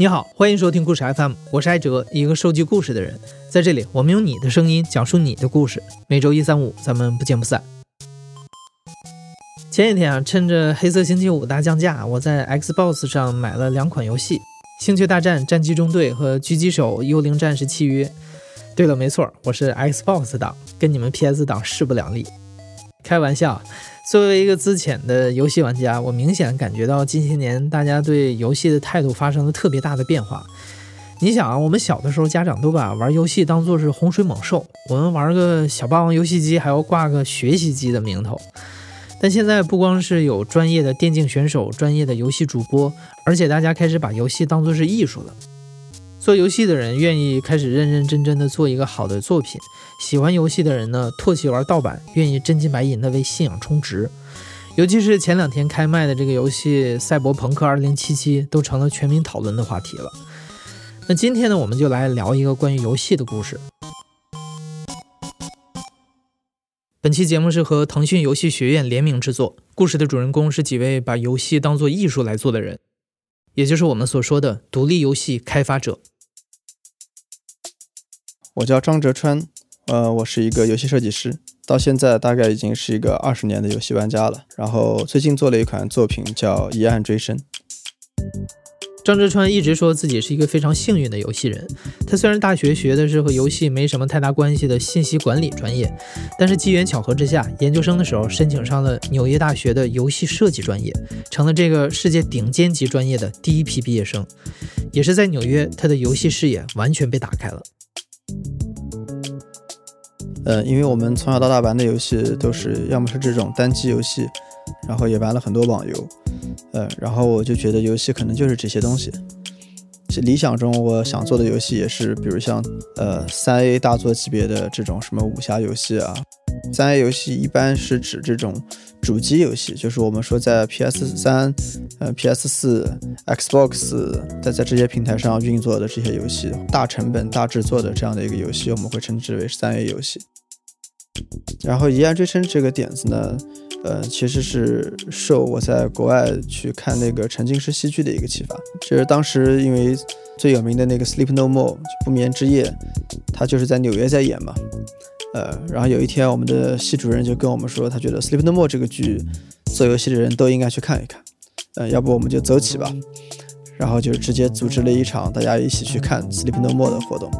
你好，欢迎收听故事 FM，我是艾哲，一个收集故事的人。在这里，我们用你的声音讲述你的故事。每周一、三、五，咱们不见不散。前几天啊，趁着黑色星期五大降价，我在 Xbox 上买了两款游戏：《星球大战：战机中队》和《狙击手：幽灵战士契约》。对了，没错，我是 Xbox 党，跟你们 PS 党势不两立。开玩笑。作为一个资浅的游戏玩家，我明显感觉到近些年大家对游戏的态度发生了特别大的变化。你想啊，我们小的时候，家长都把玩游戏当做是洪水猛兽，我们玩个小霸王游戏机还要挂个学习机的名头。但现在不光是有专业的电竞选手、专业的游戏主播，而且大家开始把游戏当做是艺术了。做游戏的人愿意开始认认真真的做一个好的作品，喜欢游戏的人呢，唾弃玩盗版，愿意真金白银的为信仰充值。尤其是前两天开卖的这个游戏《赛博朋克2077》，都成了全民讨论的话题了。那今天呢，我们就来聊一个关于游戏的故事。本期节目是和腾讯游戏学院联名制作，故事的主人公是几位把游戏当做艺术来做的人。也就是我们所说的独立游戏开发者。我叫张哲川，呃，我是一个游戏设计师，到现在大概已经是一个二十年的游戏玩家了。然后最近做了一款作品叫《疑案追声》。张哲川一直说自己是一个非常幸运的游戏人。他虽然大学学的是和游戏没什么太大关系的信息管理专业，但是机缘巧合之下，研究生的时候申请上了纽约大学的游戏设计专业，成了这个世界顶尖级专业的第一批毕业生。也是在纽约，他的游戏视野完全被打开了。呃，因为我们从小到大玩的游戏都是要么是这种单机游戏，然后也玩了很多网游。呃，然后我就觉得游戏可能就是这些东西。理想中我想做的游戏也是，比如像呃三 A 大作级别的这种什么武侠游戏啊。三 A 游戏一般是指这种主机游戏，就是我们说在 PS 三、呃 PS 四、Xbox 在在这些平台上运作的这些游戏，大成本大制作的这样的一个游戏，我们会称之为三 A 游戏。然后《疑案追声》这个点子呢？呃，其实是受我在国外去看那个沉浸式戏剧的一个启发。就是当时因为最有名的那个《Sleep No More》不眠之夜，他就是在纽约在演嘛。呃，然后有一天我们的系主任就跟我们说，他觉得《Sleep No More》这个剧，做游戏的人都应该去看一看。呃，要不我们就走起吧。然后就直接组织了一场大家一起去看《Sleep No More》的活动。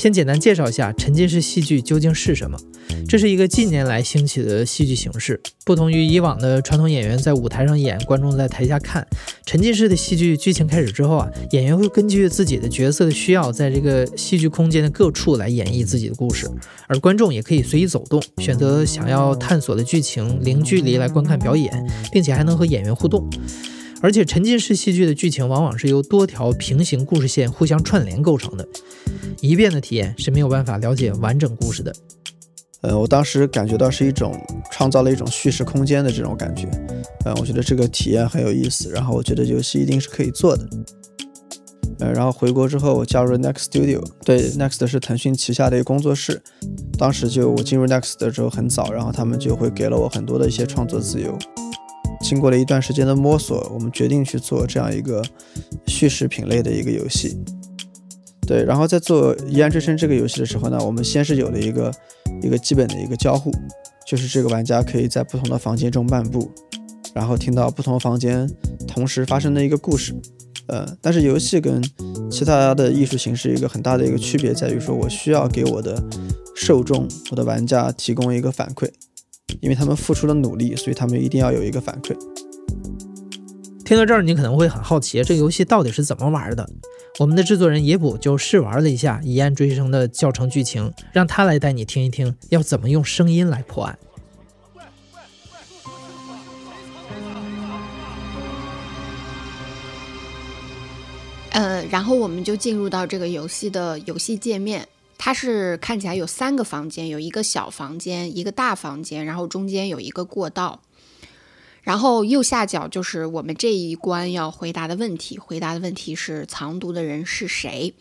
先简单介绍一下沉浸式戏剧究竟是什么。这是一个近年来兴起的戏剧形式，不同于以往的传统演员在舞台上演，观众在台下看。沉浸式的戏剧剧情开始之后啊，演员会根据自己的角色的需要，在这个戏剧空间的各处来演绎自己的故事，而观众也可以随意走动，选择想要探索的剧情，零距离来观看表演，并且还能和演员互动。而且沉浸式戏剧的剧情往往是由多条平行故事线互相串联构成的，一遍的体验是没有办法了解完整故事的。呃，我当时感觉到是一种创造了一种叙事空间的这种感觉，呃，我觉得这个体验很有意思，然后我觉得游戏一定是可以做的。呃，然后回国之后，我加入了 Next Studio，对，Next 是腾讯旗下的一个工作室。当时就我进入 Next 的时候很早，然后他们就会给了我很多的一些创作自由。经过了一段时间的摸索，我们决定去做这样一个叙事品类的一个游戏。对，然后在做《疑案追声》这个游戏的时候呢，我们先是有了一个一个基本的一个交互，就是这个玩家可以在不同的房间中漫步，然后听到不同房间同时发生的一个故事。呃，但是游戏跟其他的艺术形式一个很大的一个区别在于说，我需要给我的受众、我的玩家提供一个反馈。因为他们付出了努力，所以他们一定要有一个反馈。听到这儿，你可能会很好奇，这个游戏到底是怎么玩的？我们的制作人野捕就试玩了一下《疑案追声》的教程剧情，让他来带你听一听，要怎么用声音来破案。呃，然后我们就进入到这个游戏的游戏界面。它是看起来有三个房间，有一个小房间，一个大房间，然后中间有一个过道，然后右下角就是我们这一关要回答的问题，回答的问题是藏毒的人是谁。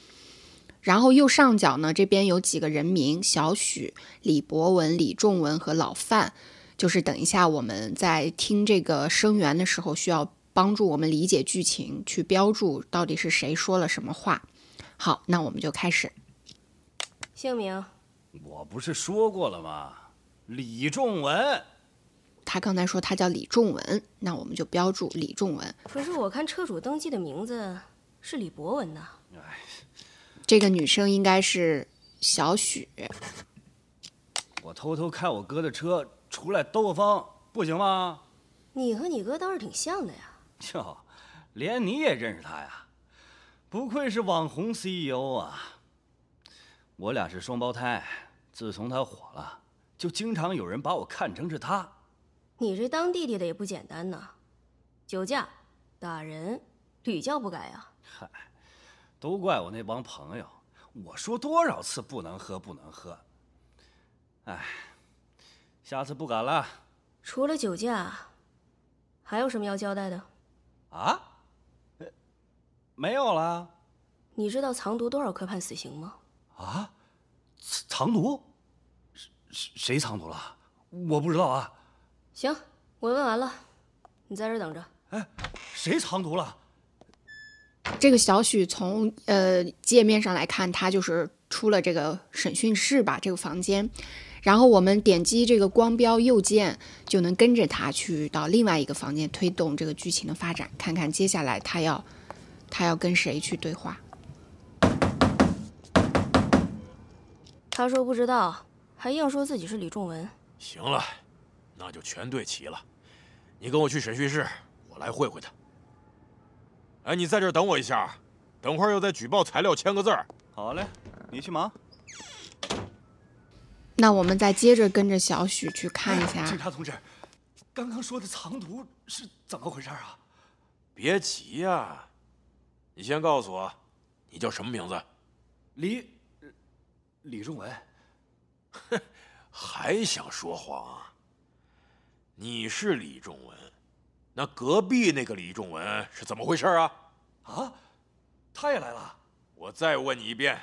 然后右上角呢，这边有几个人名：小许、李博文、李仲文和老范，就是等一下我们在听这个声源的时候需要。帮助我们理解剧情，去标注到底是谁说了什么话。好，那我们就开始。姓名？我不是说过了吗？李仲文。他刚才说他叫李仲文，那我们就标注李仲文。可是我看车主登记的名字是李博文呐。这个女生应该是小许。我偷偷开我哥的车出来兜个风，不行吗？你和你哥倒是挺像的呀。哟，连你也认识他呀？不愧是网红 CEO 啊！我俩是双胞胎，自从他火了，就经常有人把我看成是他。你这当弟弟的也不简单呐，酒驾、打人，屡教不改啊！嗨，都怪我那帮朋友，我说多少次不能喝，不能喝。哎，下次不敢了。除了酒驾，还有什么要交代的？啊？没有了。你知道藏毒多少颗判死刑吗？啊？藏毒？谁谁藏毒了？我不知道啊。行，我问完了，你在这等着。哎，谁藏毒了？这个小许从呃界面上来看，他就是出了这个审讯室吧，这个房间。然后我们点击这个光标右键，就能跟着他去到另外一个房间，推动这个剧情的发展，看看接下来他要他要跟谁去对话。他说不知道，还硬说自己是李仲文。行了。那就全对齐了，你跟我去审讯室，我来会会他。哎，你在这等我一下，等会儿要在举报材料签个字儿。好嘞，你去忙。那我们再接着跟着小许去看一下。警察同志，刚刚说的藏毒是怎么回事啊？别急呀，你先告诉我，你叫什么名字？李李仲文。哼，还想说谎啊？你是李仲文，那隔壁那个李仲文是怎么回事啊？啊，他也来了。我再问你一遍，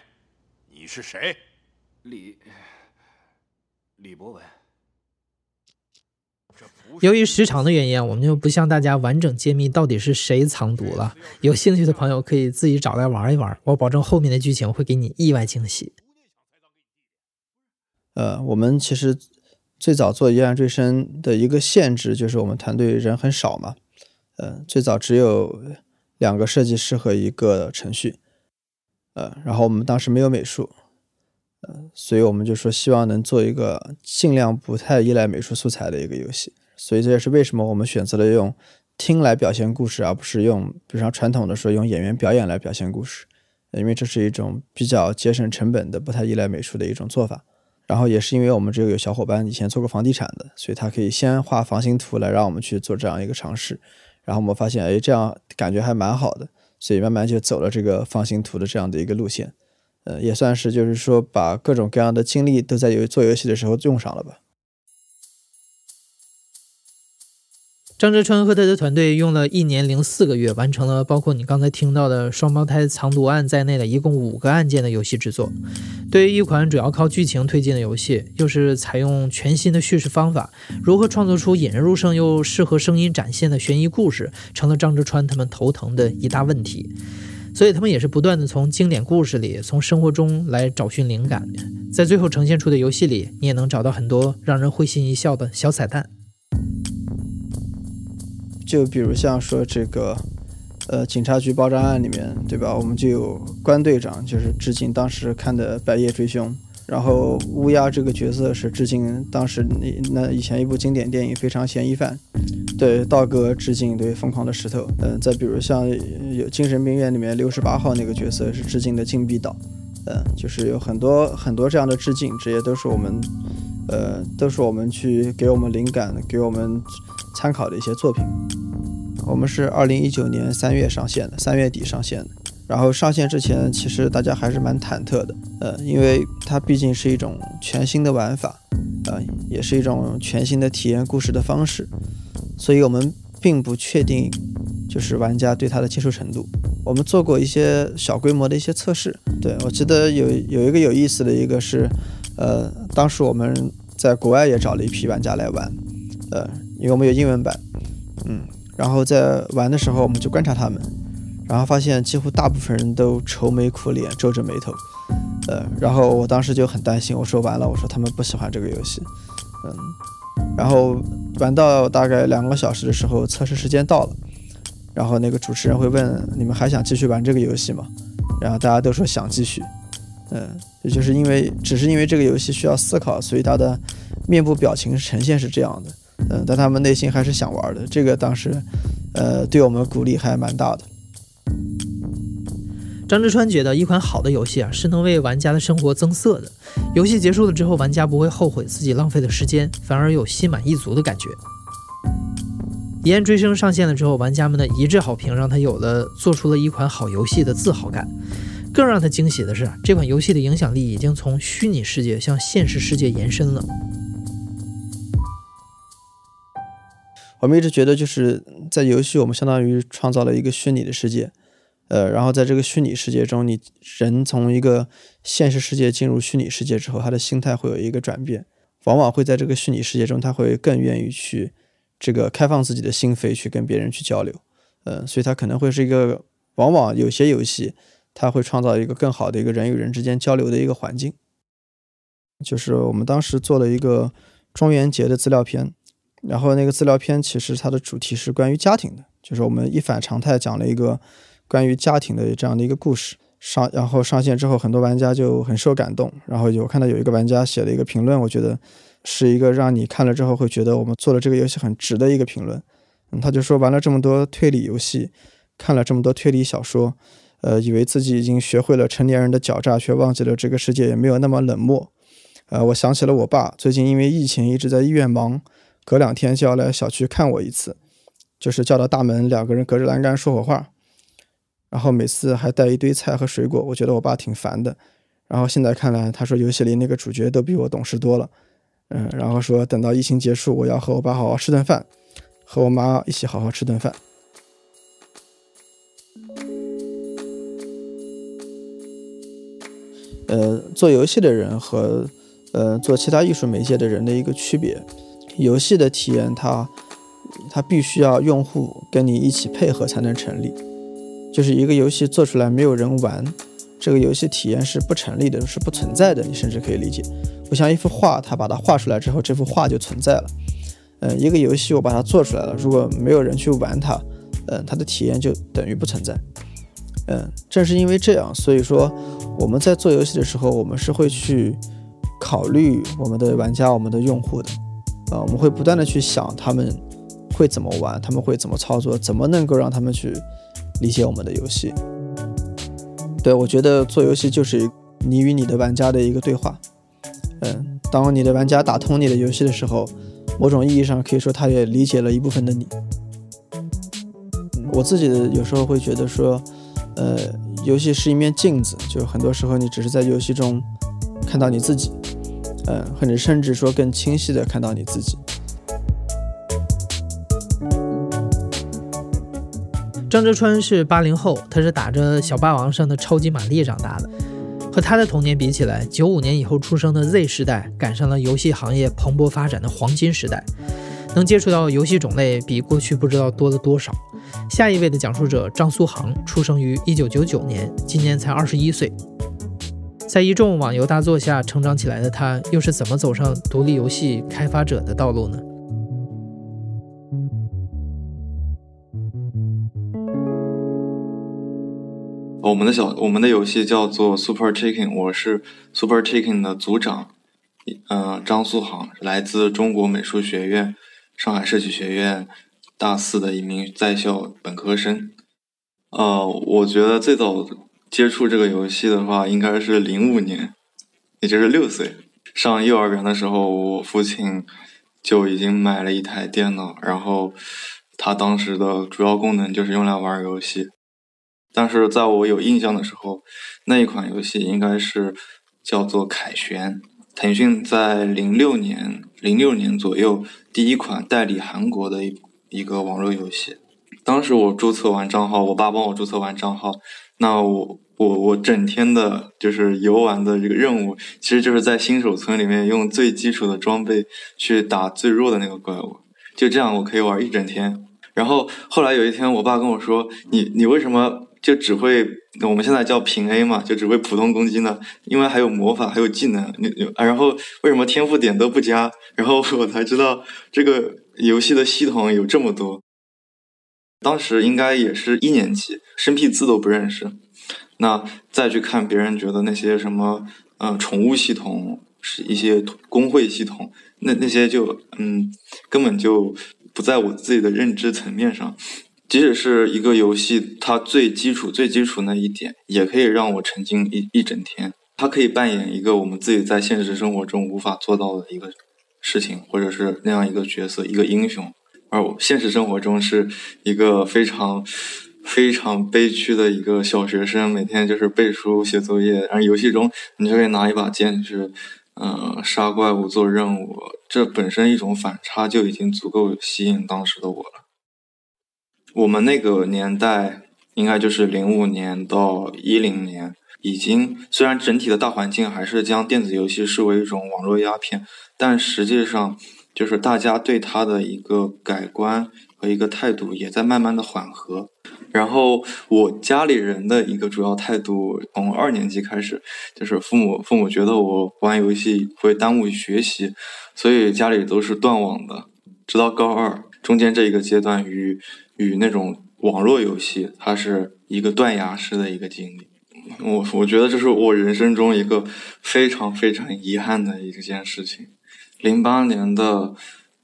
你是谁？李李博文。由于时长的原因，我们就不向大家完整揭秘到底是谁藏毒了。有兴趣的朋友可以自己找来玩一玩，我保证后面的剧情会给你意外惊喜。呃，我们其实。最早做疑案追声的一个限制就是我们团队人很少嘛，呃，最早只有两个设计师和一个程序，呃，然后我们当时没有美术，呃，所以我们就说希望能做一个尽量不太依赖美术素材的一个游戏，所以这也是为什么我们选择了用听来表现故事，而不是用比如说传统的说用演员表演来表现故事，因为这是一种比较节省成本的、不太依赖美术的一种做法。然后也是因为我们这个有小伙伴以前做过房地产的，所以他可以先画房型图来让我们去做这样一个尝试。然后我们发现，哎，这样感觉还蛮好的，所以慢慢就走了这个房型图的这样的一个路线。呃，也算是就是说把各种各样的经历都在游做游戏的时候用上了吧。张哲川和他的团队用了一年零四个月，完成了包括你刚才听到的双胞胎藏毒案在内的一共五个案件的游戏制作。对于一款主要靠剧情推进的游戏，又是采用全新的叙事方法，如何创作出引人入胜又适合声音展现的悬疑故事，成了张哲川他们头疼的一大问题。所以他们也是不断的从经典故事里、从生活中来找寻灵感，在最后呈现出的游戏里，你也能找到很多让人会心一笑的小彩蛋。就比如像说这个，呃，警察局爆炸案里面，对吧？我们就有关队长，就是致敬当时看的《白夜追凶》，然后乌鸦这个角色是致敬当时那那以前一部经典电影《非常嫌疑犯》，对道哥致敬对《疯狂的石头》。嗯，再比如像有精神病院里面六十八号那个角色是致敬的禁闭岛，嗯，就是有很多很多这样的致敬，这些都是我们，呃，都是我们去给我们灵感，给我们。参考的一些作品，我们是二零一九年三月上线的，三月底上线的。然后上线之前，其实大家还是蛮忐忑的，呃，因为它毕竟是一种全新的玩法，呃，也是一种全新的体验故事的方式，所以我们并不确定就是玩家对它的接受程度。我们做过一些小规模的一些测试，对我记得有有一个有意思的一个是，呃，当时我们在国外也找了一批玩家来玩，呃。因为我们有英文版，嗯，然后在玩的时候，我们就观察他们，然后发现几乎大部分人都愁眉苦脸，皱着眉头。呃，然后我当时就很担心，我说完了，我说他们不喜欢这个游戏。嗯，然后玩到大概两个小时的时候，测试时间到了，然后那个主持人会问你们还想继续玩这个游戏吗？然后大家都说想继续。嗯，也就是因为只是因为这个游戏需要思考，所以他的面部表情呈现是这样的。嗯，但他们内心还是想玩的。这个当时，呃，对我们鼓励还蛮大的。张志川觉得，一款好的游戏啊，是能为玩家的生活增色的。游戏结束了之后，玩家不会后悔自己浪费的时间，反而有心满意足的感觉。《疑案追声》上线了之后，玩家们的一致好评让他有了做出了一款好游戏的自豪感。更让他惊喜的是，这款游戏的影响力已经从虚拟世界向现实世界延伸了。我们一直觉得，就是在游戏，我们相当于创造了一个虚拟的世界。呃，然后在这个虚拟世界中，你人从一个现实世界进入虚拟世界之后，他的心态会有一个转变，往往会在这个虚拟世界中，他会更愿意去这个开放自己的心扉，去跟别人去交流。呃，所以他可能会是一个，往往有些游戏，他会创造一个更好的一个人与人之间交流的一个环境。就是我们当时做了一个中元节的资料片，然后那个资料片其实它的主题是关于家庭的，就是我们一反常态讲了一个。关于家庭的这样的一个故事上，然后上线之后，很多玩家就很受感动。然后有看到有一个玩家写了一个评论，我觉得是一个让你看了之后会觉得我们做了这个游戏很值的一个评论。嗯，他就说玩了这么多推理游戏，看了这么多推理小说，呃，以为自己已经学会了成年人的狡诈，却忘记了这个世界也没有那么冷漠。呃，我想起了我爸，最近因为疫情一直在医院忙，隔两天就要来小区看我一次，就是叫到大门，两个人隔着栏杆说会话。然后每次还带一堆菜和水果，我觉得我爸挺烦的。然后现在看来，他说游戏里那个主角都比我懂事多了。嗯，然后说等到疫情结束，我要和我爸好好吃顿饭，和我妈一起好好吃顿饭。呃，做游戏的人和呃做其他艺术媒介的人的一个区别，游戏的体验，它它必须要用户跟你一起配合才能成立。就是一个游戏做出来没有人玩，这个游戏体验是不成立的，是不存在的。你甚至可以理解，不像一幅画，它把它画出来之后，这幅画就存在了。嗯，一个游戏我把它做出来了，如果没有人去玩它，嗯，它的体验就等于不存在。嗯，正是因为这样，所以说我们在做游戏的时候，我们是会去考虑我们的玩家、我们的用户的。啊，我们会不断的去想他们会怎么玩，他们会怎么操作，怎么能够让他们去。理解我们的游戏，对我觉得做游戏就是你与你的玩家的一个对话。嗯，当你的玩家打通你的游戏的时候，某种意义上可以说他也理解了一部分的你。我自己的有时候会觉得说，呃，游戏是一面镜子，就很多时候你只是在游戏中看到你自己，嗯，或者甚至说更清晰的看到你自己。张哲川是八零后，他是打着小霸王上的超级玛丽长大的。和他的童年比起来，九五年以后出生的 Z 时代赶上了游戏行业蓬勃发展的黄金时代，能接触到游戏种类比过去不知道多了多少。下一位的讲述者张苏杭出生于一九九九年，今年才二十一岁，在一众网游大作下成长起来的他，又是怎么走上独立游戏开发者的道路呢？我们的小我们的游戏叫做 Super Chicken，我是 Super Chicken 的组长，嗯，张苏杭，来自中国美术学院上海设计学院大四的一名在校本科生。呃，我觉得最早接触这个游戏的话，应该是零五年，也就是六岁，上幼儿园的时候，我父亲就已经买了一台电脑，然后他当时的主要功能就是用来玩游戏。但是在我有印象的时候，那一款游戏应该是叫做《凯旋》，腾讯在零六年零六年左右第一款代理韩国的一一个网络游戏。当时我注册完账号，我爸帮我注册完账号，那我我我整天的就是游玩的这个任务，其实就是在新手村里面用最基础的装备去打最弱的那个怪物，就这样我可以玩一整天。然后后来有一天，我爸跟我说：“你你为什么就只会我们现在叫平 A 嘛，就只会普通攻击呢？因为还有魔法，还有技能。你你然后为什么天赋点都不加？然后我才知道这个游戏的系统有这么多。当时应该也是一年级，生僻字都不认识。那再去看别人觉得那些什么，呃，宠物系统是一些工会系统，那那些就嗯，根本就。不在我自己的认知层面上，即使是一个游戏，它最基础、最基础那一点，也可以让我沉浸一一整天。它可以扮演一个我们自己在现实生活中无法做到的一个事情，或者是那样一个角色、一个英雄。而我现实生活中是一个非常非常悲屈的一个小学生，每天就是背书、写作业。而游戏中，你就可以拿一把剑去。嗯，杀怪物做任务，这本身一种反差就已经足够吸引当时的我了。我们那个年代，应该就是零五年到一零年，已经虽然整体的大环境还是将电子游戏视为一种网络鸦片，但实际上就是大家对他的一个改观和一个态度也在慢慢的缓和。然后我家里人的一个主要态度，从二年级开始，就是父母父母觉得我玩游戏会耽误学习，所以家里都是断网的。直到高二中间这一个阶段，与与那种网络游戏，它是一个断崖式的一个经历。我我觉得这是我人生中一个非常非常遗憾的一件事情。零八年的《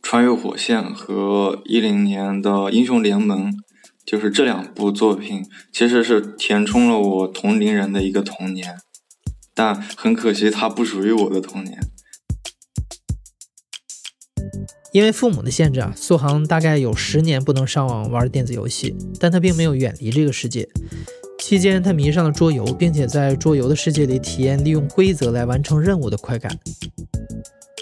穿越火线》和一零年的《英雄联盟》。就是这两部作品，其实是填充了我同龄人的一个童年，但很可惜，它不属于我的童年。因为父母的限制啊，苏杭大概有十年不能上网玩电子游戏，但他并没有远离这个世界。期间，他迷上了桌游，并且在桌游的世界里体验利用规则来完成任务的快感。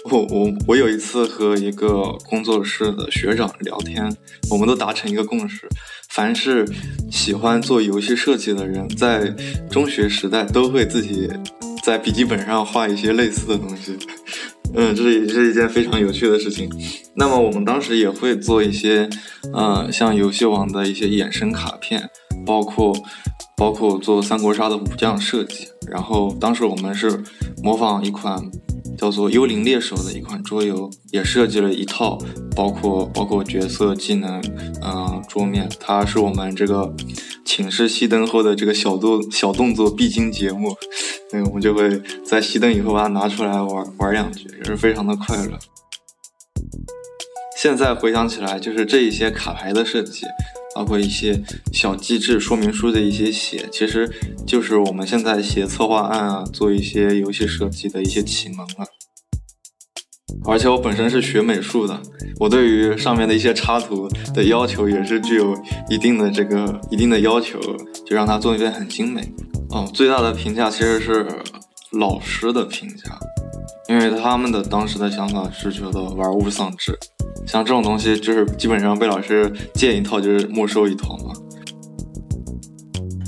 我我我有一次和一个工作室的学长聊天，我们都达成一个共识：凡是喜欢做游戏设计的人，在中学时代都会自己在笔记本上画一些类似的东西。嗯，这是也是一件非常有趣的事情。那么我们当时也会做一些，呃，像游戏王的一些衍生卡片，包括包括做三国杀的武将设计。然后当时我们是模仿一款。叫做《幽灵猎手》的一款桌游，也设计了一套，包括包括角色技能，嗯，桌面，它是我们这个寝室熄灯后的这个小动小动作必经节目，对，我们就会在熄灯以后把它拿出来玩玩两局，也是非常的快乐。现在回想起来，就是这一些卡牌的设计。包括一些小机制说明书的一些写，其实就是我们现在写策划案啊，做一些游戏设计的一些启蒙了。而且我本身是学美术的，我对于上面的一些插图的要求也是具有一定的这个一定的要求，就让它做一遍很精美。哦，最大的评价其实是老师的评价，因为他们的当时的想法是觉得玩物丧志。像这种东西，就是基本上被老师借一套就是没收一套嘛。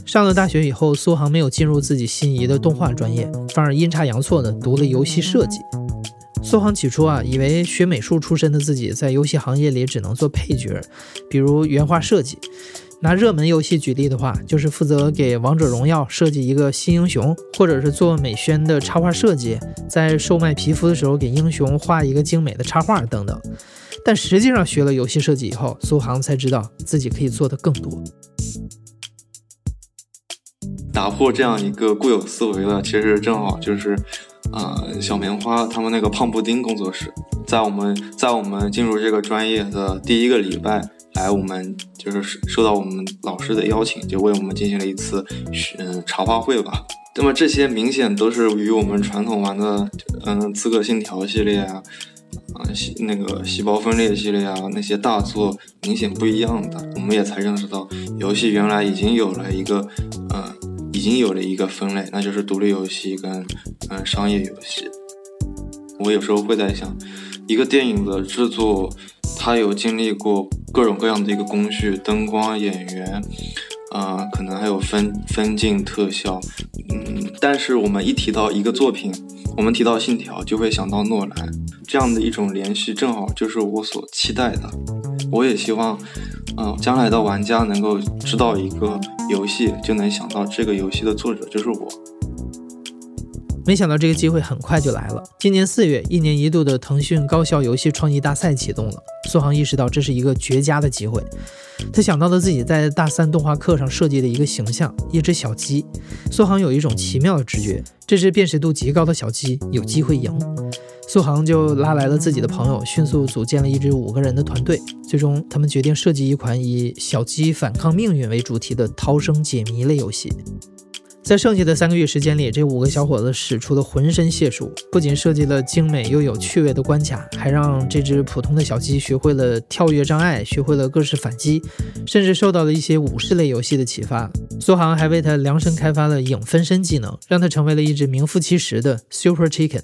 上了大学以后，苏杭没有进入自己心仪的动画专业，反而阴差阳错的读了游戏设计。苏杭起初啊，以为学美术出身的自己在游戏行业里只能做配角，比如原画设计。拿热门游戏举例的话，就是负责给王者荣耀设计一个新英雄，或者是做美宣的插画设计，在售卖皮肤的时候给英雄画一个精美的插画等等。但实际上学了游戏设计以后，苏杭才知道自己可以做的更多。打破这样一个固有思维的，其实正好就是，啊，小棉花他们那个胖布丁工作室，在我们在我们进入这个专业的第一个礼拜。来，我们就是受到我们老师的邀请，就为我们进行了一次嗯茶话会吧。那么这些明显都是与我们传统玩的嗯《刺客信条》系列啊，啊细那个细胞分裂系列啊那些大作明显不一样的。我们也才认识到，游戏原来已经有了一个嗯已经有了一个分类，那就是独立游戏跟嗯商业游戏。我有时候会在想，一个电影的制作。它有经历过各种各样的一个工序，灯光、演员，啊，可能还有分分镜、特效，嗯，但是我们一提到一个作品，我们提到《信条》，就会想到诺兰这样的一种联系，正好就是我所期待的。我也希望嗯，将来的玩家能够知道一个游戏，就能想到这个游戏的作者就是我。没想到这个机会很快就来了。今年四月，一年一度的腾讯高校游戏创意大赛启动了。苏杭意识到这是一个绝佳的机会，他想到了自己在大三动画课上设计的一个形象——一只小鸡。苏杭有一种奇妙的直觉，这只辨识度极高的小鸡有机会赢。苏杭就拉来了自己的朋友，迅速组建了一支五个人的团队。最终，他们决定设计一款以小鸡反抗命运为主题的逃生解谜类游戏。在剩下的三个月时间里，这五个小伙子使出了浑身解数，不仅设计了精美又有趣味的关卡，还让这只普通的小鸡学会了跳跃障碍，学会了各式反击，甚至受到了一些武士类游戏的启发。苏杭还为他量身开发了影分身技能，让他成为了一只名副其实的 Super Chicken。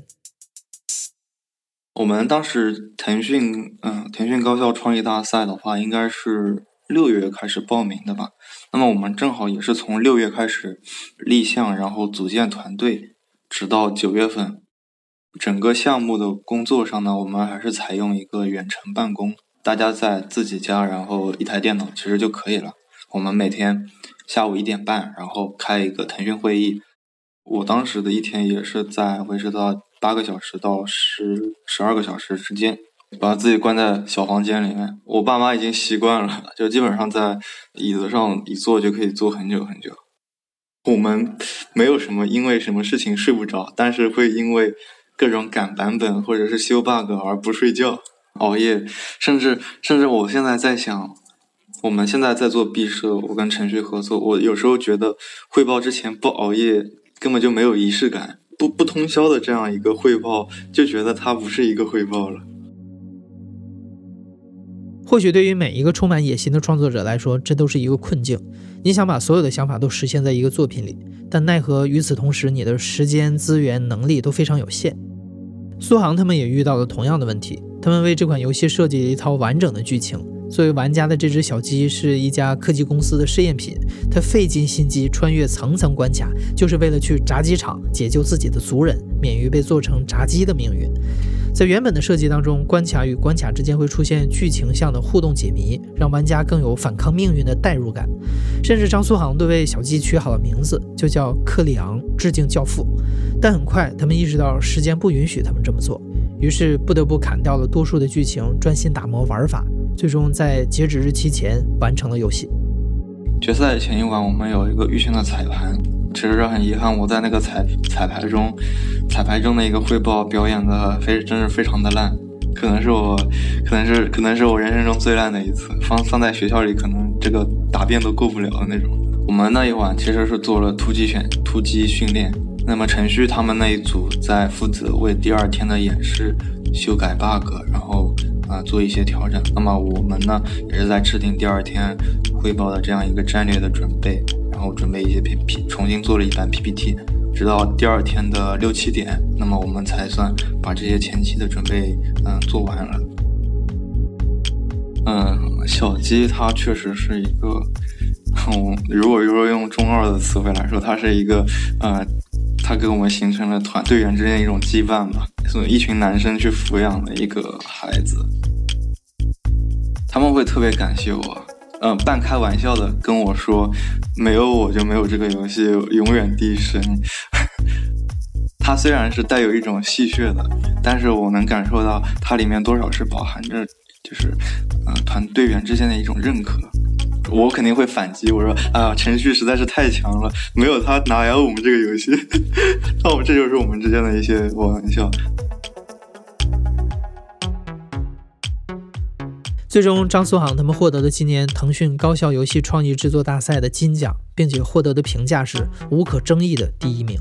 我们当时腾讯，嗯，腾讯高校创意大赛的话，应该是六月开始报名的吧。那么我们正好也是从六月开始立项，然后组建团队，直到九月份，整个项目的工作上呢，我们还是采用一个远程办公，大家在自己家，然后一台电脑其实就可以了。我们每天下午一点半，然后开一个腾讯会议。我当时的一天也是在维持到八个小时到十十二个小时之间。把自己关在小房间里面，我爸妈已经习惯了，就基本上在椅子上一坐就可以坐很久很久。我们没有什么因为什么事情睡不着，但是会因为各种赶版本或者是修 bug 而不睡觉、熬夜，甚至甚至我现在在想，我们现在在做毕设，我跟程序合作，我有时候觉得汇报之前不熬夜根本就没有仪式感，不不通宵的这样一个汇报，就觉得它不是一个汇报了。或许对于每一个充满野心的创作者来说，这都是一个困境。你想把所有的想法都实现在一个作品里，但奈何与此同时，你的时间、资源、能力都非常有限。苏杭他们也遇到了同样的问题，他们为这款游戏设计了一套完整的剧情。作为玩家的这只小鸡是一家科技公司的试验品，它费尽心机穿越层层关卡，就是为了去炸鸡场解救自己的族人，免于被做成炸鸡的命运。在原本的设计当中，关卡与关卡之间会出现剧情向的互动解谜，让玩家更有反抗命运的代入感。甚至张苏杭都为小鸡取好了名字，就叫克里昂，致敬教父。但很快，他们意识到时间不允许他们这么做，于是不得不砍掉了多数的剧情，专心打磨玩法。最终在截止日期前完成了游戏。决赛前一晚，我们有一个预选的彩排。其实很遗憾，我在那个彩彩排中，彩排中的一个汇报表演的非真是非常的烂，可能是我，可能是可能是我人生中最烂的一次。放放在学校里，可能这个答辩都过不了的那种。我们那一晚其实是做了突击选突击训练，那么程序他们那一组在负责为第二天的演示修改 bug，然后啊做一些调整。那么我们呢也是在制定第二天汇报的这样一个战略的准备。然后准备一些 P P，重新做了一版 P P T，直到第二天的六七点，那么我们才算把这些前期的准备嗯做完了。嗯，小鸡它确实是一个，嗯，如果如果用中二的词汇来说，它是一个呃，它给我们形成了团队员之间一种羁绊吧，所以一群男生去抚养的一个孩子，他们会特别感谢我。嗯，半开玩笑的跟我说：“没有我就没有这个游戏，永远第一声。”它虽然是带有一种戏谑的，但是我能感受到它里面多少是饱含着，就是嗯团队员之间的一种认可。我肯定会反击，我说：“啊，程序实在是太强了，没有他哪有我们这个游戏？” 那我这就是我们之间的一些玩笑。最终，张苏杭他们获得了今年腾讯高校游戏创意制作大赛的金奖，并且获得的评价是无可争议的第一名。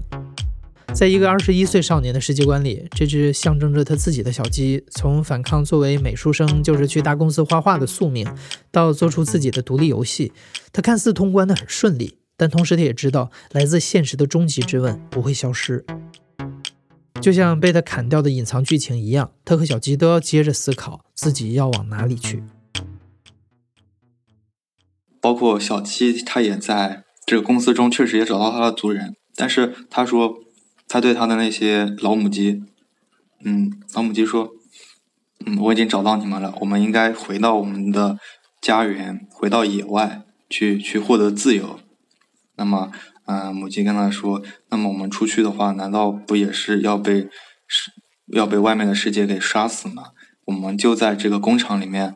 在一个二十一岁少年的世界观里，这只象征着他自己的小鸡，从反抗作为美术生就是去大公司画画的宿命，到做出自己的独立游戏，他看似通关的很顺利，但同时他也知道来自现实的终极之问不会消失。就像被他砍掉的隐藏剧情一样，他和小鸡都要接着思考自己要往哪里去。包括小鸡，他也在这个公司中确实也找到他的族人，但是他说，他对他的那些老母鸡，嗯，老母鸡说，嗯，我已经找到你们了，我们应该回到我们的家园，回到野外去去获得自由。那么，嗯，母鸡跟他说：“那么我们出去的话，难道不也是要被是要被外面的世界给杀死吗？我们就在这个工厂里面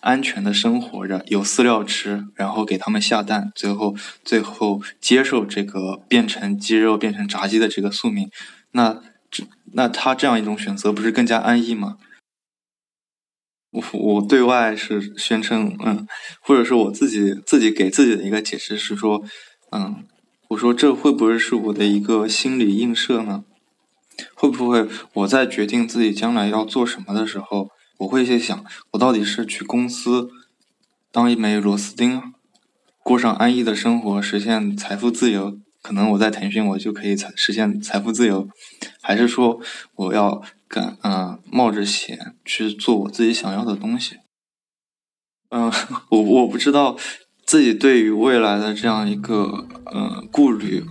安全的生活着，有饲料吃，然后给他们下蛋，最后最后接受这个变成鸡肉、变成炸鸡的这个宿命。那这那他这样一种选择，不是更加安逸吗？”我我对外是宣称，嗯，或者是我自己自己给自己的一个解释是说。嗯，我说这会不会是我的一个心理映射呢？会不会我在决定自己将来要做什么的时候，我会去想，我到底是去公司当一枚螺丝钉，过上安逸的生活，实现财富自由？可能我在腾讯我就可以财实现财富自由，还是说我要敢嗯冒着险去做我自己想要的东西？嗯，我我不知道。自己对于未来的这样一个呃顾虑，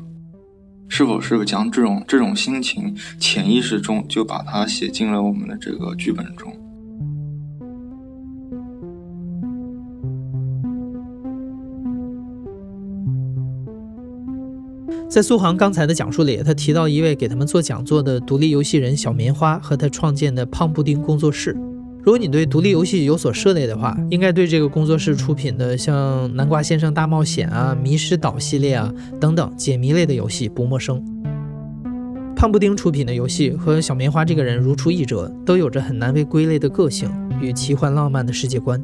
是否是将这种这种心情潜意识中就把它写进了我们的这个剧本中？在苏杭刚才的讲述里，他提到一位给他们做讲座的独立游戏人小棉花和他创建的胖布丁工作室。如果你对独立游戏有所涉猎的话，应该对这个工作室出品的像《南瓜先生大冒险》啊、《迷失岛》系列啊等等解谜类的游戏不陌生。胖布丁出品的游戏和小棉花这个人如出一辙，都有着很难被归类的个性与奇幻浪漫的世界观。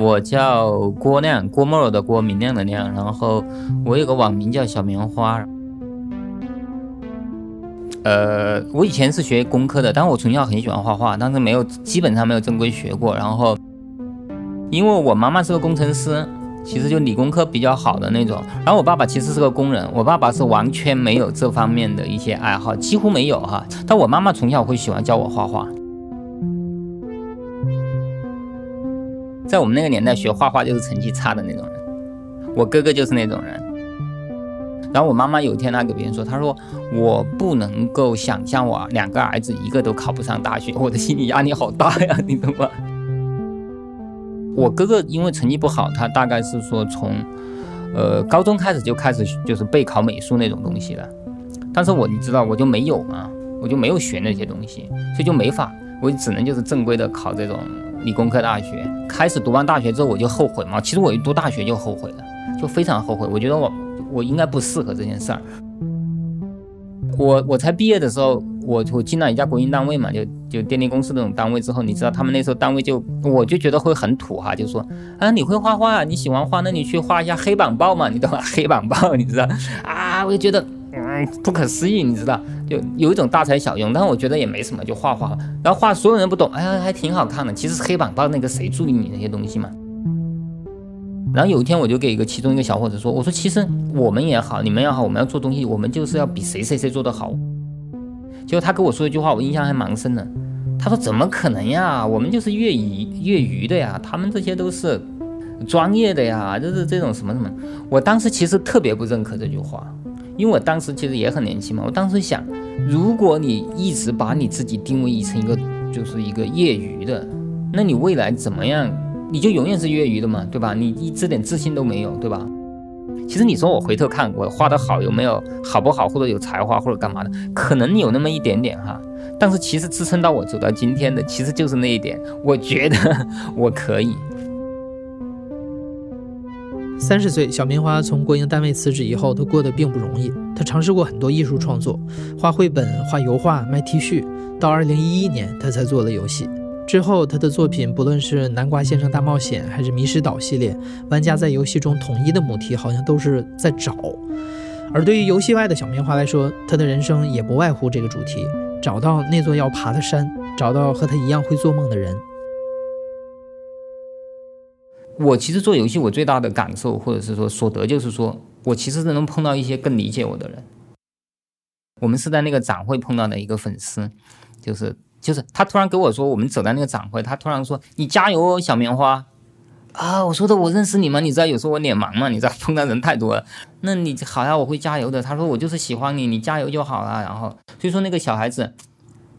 我叫郭亮，郭沫若的郭，明亮的亮。然后我有个网名叫小棉花。呃，我以前是学工科的，但我从小很喜欢画画，但是没有基本上没有正规学过。然后，因为我妈妈是个工程师，其实就理工科比较好的那种。然后我爸爸其实是个工人，我爸爸是完全没有这方面的一些爱好，几乎没有哈。但我妈妈从小会喜欢教我画画，在我们那个年代学画画就是成绩差的那种人，我哥哥就是那种人。然后我妈妈有一天她给别人说，她说我不能够想象我两个儿子一个都考不上大学，我的心理压力好大呀，你懂吗？我哥哥因为成绩不好，他大概是说从，呃高中开始就开始就是备考美术那种东西了，但是我你知道我就没有嘛，我就没有学那些东西，所以就没法，我只能就是正规的考这种理工科大学。开始读完大学之后我就后悔嘛，其实我一读大学就后悔了，就非常后悔，我觉得我。我应该不适合这件事儿。我我才毕业的时候，我我进了一家国营单位嘛，就就电力公司那种单位之后，你知道他们那时候单位就我就觉得会很土哈，就说啊你会画画，你喜欢画，那你去画一下黑板报嘛，你懂吗？黑板报你知道啊，我就觉得嗯不可思议，你知道，就有一种大材小用，但是我觉得也没什么，就画画，然后画所有人不懂，哎呀还挺好看的，其实黑板报那个谁注意你那些东西嘛。然后有一天，我就给一个其中一个小伙子说：“我说，其实我们也好，你们也好，我们要做东西，我们就是要比谁谁谁做得好。”结果他跟我说一句话，我印象还蛮深的。他说：“怎么可能呀？我们就是业余业余的呀，他们这些都是专业的呀，就是这种什么什么。”我当时其实特别不认可这句话，因为我当时其实也很年轻嘛。我当时想，如果你一直把你自己定位成一个就是一个业余的，那你未来怎么样？你就永远是业余的嘛，对吧？你一这点自信都没有，对吧？其实你说我回头看我画的好有没有好不好，或者有才华或者干嘛的，可能有那么一点点哈。但是其实支撑到我走到今天的，其实就是那一点。我觉得 我可以。三十岁，小棉花从国营单位辞职以后，他过得并不容易。他尝试过很多艺术创作，画绘本、画油画、卖 T 恤。到二零一一年，他才做了游戏。之后，他的作品不论是《南瓜先生大冒险》还是《迷失岛》系列，玩家在游戏中统一的母题好像都是在找。而对于游戏外的小棉花来说，他的人生也不外乎这个主题：找到那座要爬的山，找到和他一样会做梦的人。我其实做游戏，我最大的感受或者是说所得，就是说我其实是能碰到一些更理解我的人。我们是在那个展会碰到的一个粉丝，就是。就是他突然给我说，我们走在那个展会，他突然说：“你加油哦，小棉花。”啊，我说的我认识你吗？你知道有时候我脸盲嘛，你知道碰到人太多了。那你好呀，我会加油的。他说我就是喜欢你，你加油就好了。然后所以说那个小孩子，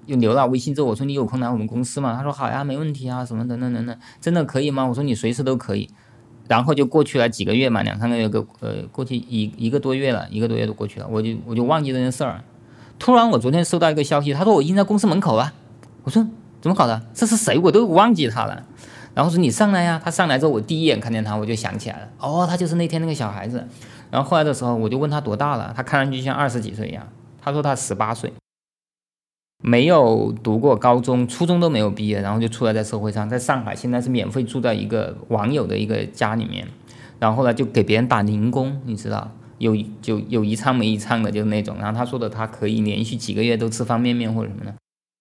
又留了微信之后，我说你有空来我们公司吗？他说好呀，没问题啊，什么等等等等，真的可以吗？我说你随时都可以。然后就过去了几个月嘛，两三个月个呃过去一一个多月了，一个多月都过去了，我就我就忘记这件事儿。突然我昨天收到一个消息，他说我已经在公司门口了。我说怎么搞的？这是谁？我都忘记他了。然后说你上来呀。他上来之后，我第一眼看见他，我就想起来了。哦，他就是那天那个小孩子。然后后来的时候，我就问他多大了，他看上去像二十几岁一样。他说他十八岁。没有读过高中，初中都没有毕业，然后就出来在社会上，在上海现在是免费住在一个网友的一个家里面，然后呢就给别人打零工，你知道，有就有一餐没一餐的，就是那种。然后他说的他可以连续几个月都吃方便面或者什么的。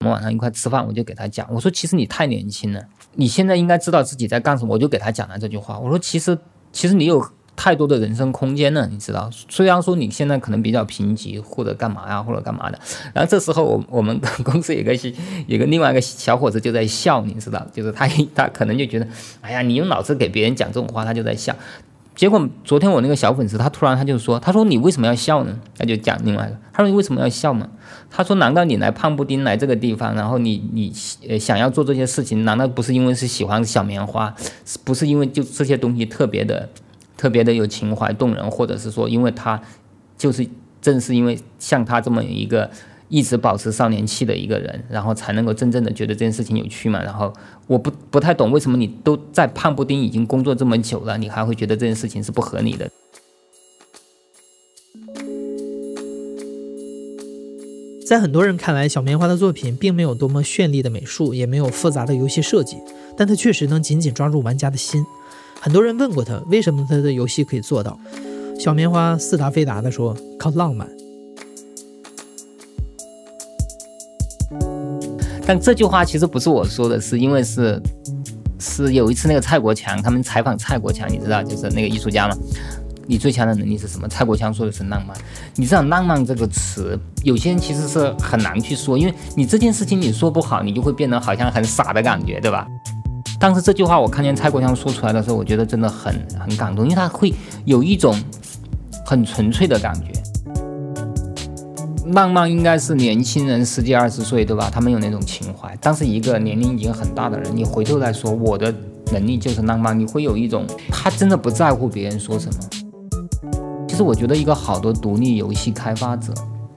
我们晚上一块吃饭，我就给他讲，我说其实你太年轻了，你现在应该知道自己在干什么。我就给他讲了这句话，我说其实其实你有。太多的人生空间了，你知道？虽然说你现在可能比较贫瘠，或者干嘛呀，或者干嘛的。然后这时候，我我们公司有个有个另外一个小伙子就在笑，你知道？就是他他可能就觉得，哎呀，你用脑子给别人讲这种话，他就在笑。结果昨天我那个小粉丝，他突然他就说，他说你为什么要笑呢？他就讲另外一个，他说你为什么要笑嘛？他说难道你来胖布丁来这个地方，然后你你呃想要做这些事情，难道不是因为是喜欢小棉花，不是因为就这些东西特别的？特别的有情怀动人，或者是说，因为他就是正是因为像他这么一个一直保持少年气的一个人，然后才能够真正的觉得这件事情有趣嘛。然后我不不太懂为什么你都在胖布丁已经工作这么久了，你还会觉得这件事情是不合理的。在很多人看来，小棉花的作品并没有多么绚丽的美术，也没有复杂的游戏设计，但它确实能紧紧抓住玩家的心。很多人问过他，为什么他的游戏可以做到？小棉花似答非答地说：“靠浪漫。”但这句话其实不是我说的，是因为是是有一次那个蔡国强他们采访蔡国强，你知道就是那个艺术家嘛？你最强的能力是什么？蔡国强说的是浪漫。你知道“浪漫”这个词，有些人其实是很难去说，因为你这件事情你说不好，你就会变得好像很傻的感觉，对吧？当时这句话我看见蔡国强说出来的时候，我觉得真的很很感动，因为他会有一种很纯粹的感觉。浪漫应该是年轻人十几二十岁，对吧？他们有那种情怀。但是一个年龄已经很大的人，你回头来说我的能力就是浪漫，你会有一种他真的不在乎别人说什么。其实我觉得一个好的独立游戏开发者。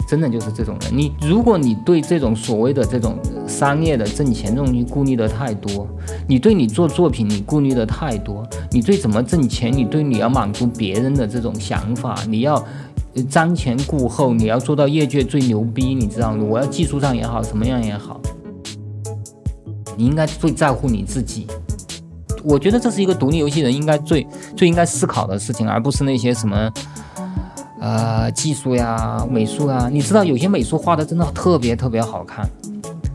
真的就是这种人，你如果你对这种所谓的这种商业的挣钱这种东西顾虑的太多，你对你做作品你顾虑的太多，你对怎么挣钱，你对你要满足别人的这种想法，你要瞻前顾后，你要做到业界最牛逼，你知道吗？我要技术上也好，什么样也好，你应该最在乎你自己。我觉得这是一个独立游戏人应该最最应该思考的事情，而不是那些什么。呃，技术呀，美术啊，你知道有些美术画的真的特别特别好看，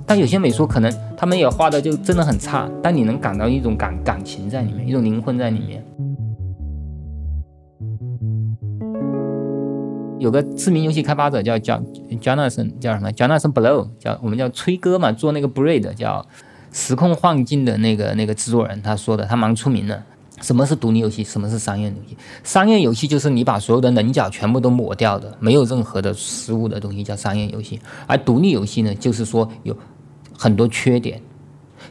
但有些美术可能他们也画的就真的很差，但你能感到一种感感情在里面，一种灵魂在里面。有个知名游戏开发者叫叫 Jonathan，叫什么？Jonathan Blow，叫我们叫吹哥嘛，做那个 Braid 叫时空幻境的那个那个制作人，他说的，他蛮出名的。什么是独立游戏？什么是商业游戏？商业游戏就是你把所有的棱角全部都抹掉的，没有任何的失误的东西叫商业游戏。而独立游戏呢，就是说有很多缺点。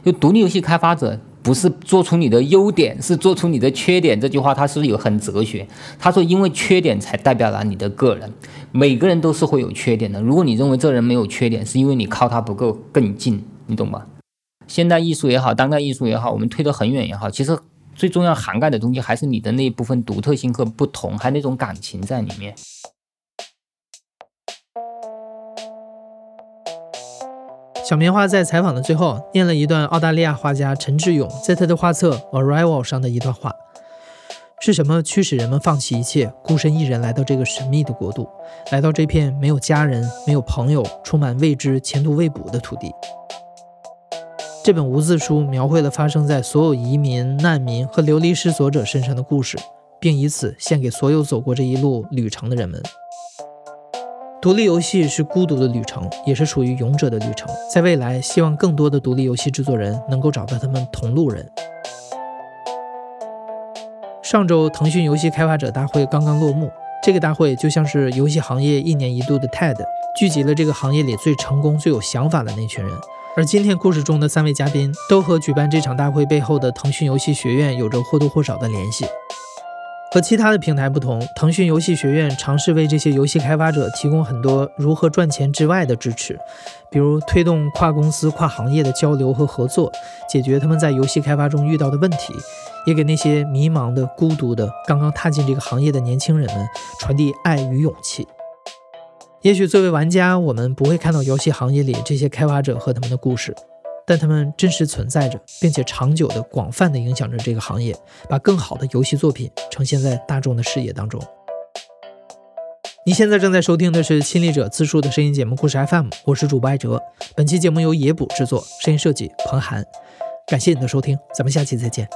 就独立游戏开发者不是做出你的优点，是做出你的缺点。这句话他是有很哲学。他说，因为缺点才代表了你的个人。每个人都是会有缺点的。如果你认为这人没有缺点，是因为你靠他不够更近，你懂吧？现代艺术也好，当代艺术也好，我们推得很远也好，其实。最重要涵盖的东西还是你的那一部分独特性和不同，还有那种感情在里面。小棉花在采访的最后念了一段澳大利亚画家陈志勇在他的画册《Arrival》上的一段话：是什么驱使人们放弃一切，孤身一人来到这个神秘的国度，来到这片没有家人、没有朋友、充满未知、前途未卜的土地？这本无字书描绘了发生在所有移民、难民和流离失所者身上的故事，并以此献给所有走过这一路旅程的人们。独立游戏是孤独的旅程，也是属于勇者的旅程。在未来，希望更多的独立游戏制作人能够找到他们同路人。上周，腾讯游戏开发者大会刚刚落幕，这个大会就像是游戏行业一年一度的 TED，聚集了这个行业里最成功、最有想法的那群人。而今天故事中的三位嘉宾，都和举办这场大会背后的腾讯游戏学院有着或多或少的联系。和其他的平台不同，腾讯游戏学院尝试为这些游戏开发者提供很多如何赚钱之外的支持，比如推动跨公司、跨行业的交流和合作，解决他们在游戏开发中遇到的问题，也给那些迷茫的、孤独的、刚刚踏进这个行业的年轻人们传递爱与勇气。也许作为玩家，我们不会看到游戏行业里这些开发者和他们的故事。但他们真实存在着，并且长久的、广泛的影响着这个行业，把更好的游戏作品呈现在大众的视野当中。你现在正在收听的是亲历者自述的声音节目《故事 FM》，我是主播艾哲。本期节目由野捕制作，声音设计彭涵。感谢你的收听，咱们下期再见。